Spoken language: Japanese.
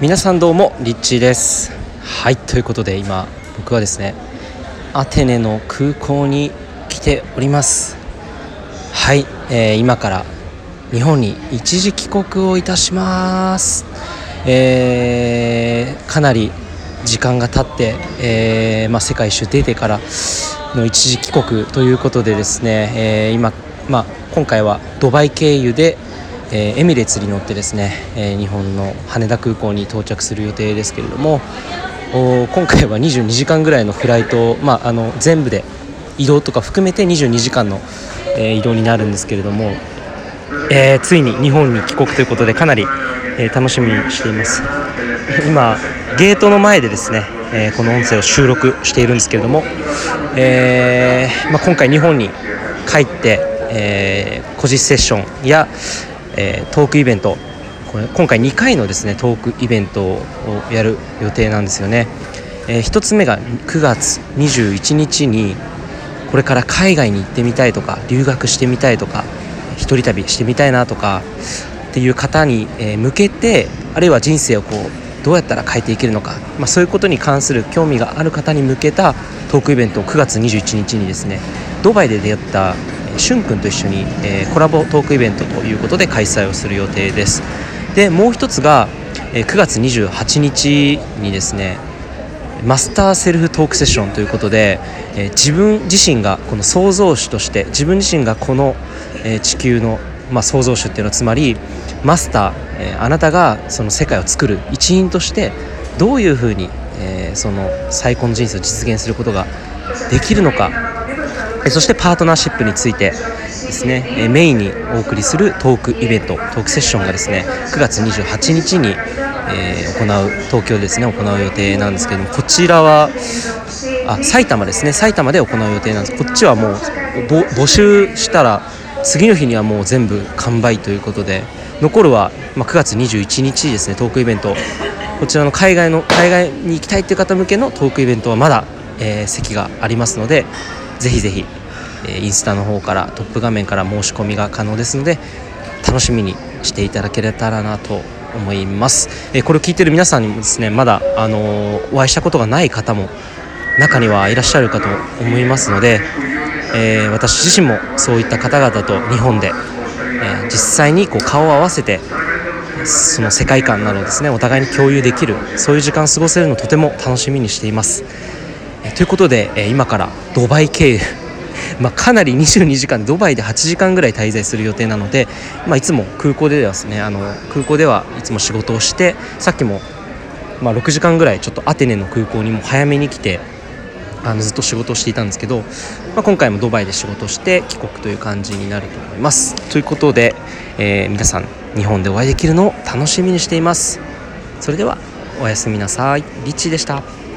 皆さんどうもリッチーです。はいということで今僕はですねアテネの空港に来ております。はい、えー、今から日本に一時帰国をいたします。えー、かなり時間が経って、えーまあ、世界一周出てからの一時帰国ということでですね、えー、今、まあ、今回はドバイ経由でえー、エミレーツに乗ってですね、えー、日本の羽田空港に到着する予定ですけれども今回は22時間ぐらいのフライト、まあ、あの全部で移動とか含めて22時間の、えー、移動になるんですけれども、えー、ついに日本に帰国ということでかなり、えー、楽しみにしています。今ゲートの前でですね、えこの音声を収録しているんですけれども、えまあ、今回日本に帰って、えー、個人セッションや、えー、トークイベント。これ今回2回のですねトークイベントをやる予定なんですよね、えー、1つ目が9月21日にこれから海外に行ってみたいとか留学してみたいとか一人旅してみたいなとかっていう方に向けてあるいは人生をこうどうやったら変えていけるのか、まあ、そういうことに関する興味がある方に向けたトークイベントを9月21日にですねドバイで出会ったしゅんくんと一緒に、えー、コラボトークイベントということで開催をする予定です。でもう一つが、えー、9月28日にですねマスターセルフトークセッションということで、えー、自分自身がこの創造主として自分自身がこの、えー、地球の、まあ、創造主っていうのはつまりマスター、えー、あなたがその世界を作る一員としてどういうふうに、えー、その最高の人生を実現することができるのかそしてパートナーシップについてですねメインにお送りするトークイベントトークセッションがですね9月28日に、えー、行う東京ですね行う予定なんですけどもこちらはあ埼玉ですね埼玉で行う予定なんです。こっちはもう募集したら次の日にはもう全部完売ということで残るは、まあ、9月21日ですねトークイベント。こちらの海外の海外に行きたいという方向けのトークイベントはまだ、えー、席がありますのでぜひぜひインスタの方からトップ画面から申し込みが可能ですので楽しみにしていただけたらなと思います、えこれを聞いてる皆さんにもですねまだ、あのお会いしたことがない方も中にはいらっしゃるかと思いますので、えー、私自身もそういった方々と日本で、えー、実際にこう顔を合わせてその世界観などをですねお互いに共有できるそういう時間を過ごせるのをとても楽しみにしています。えということで、え今からドバイ経由まあ、かなり22時間ドバイで8時間ぐらい滞在する予定なので、まあ、いつも空港でですねあの空港ではいつも仕事をしてさっきも、まあ、6時間ぐらいちょっとアテネの空港にも早めに来てあのずっと仕事をしていたんですけど、まあ、今回もドバイで仕事をして帰国という感じになると思います。ということで、えー、皆さん日本でお会いできるのを楽しみにしています。それではおやすみなさい。リッチーでした。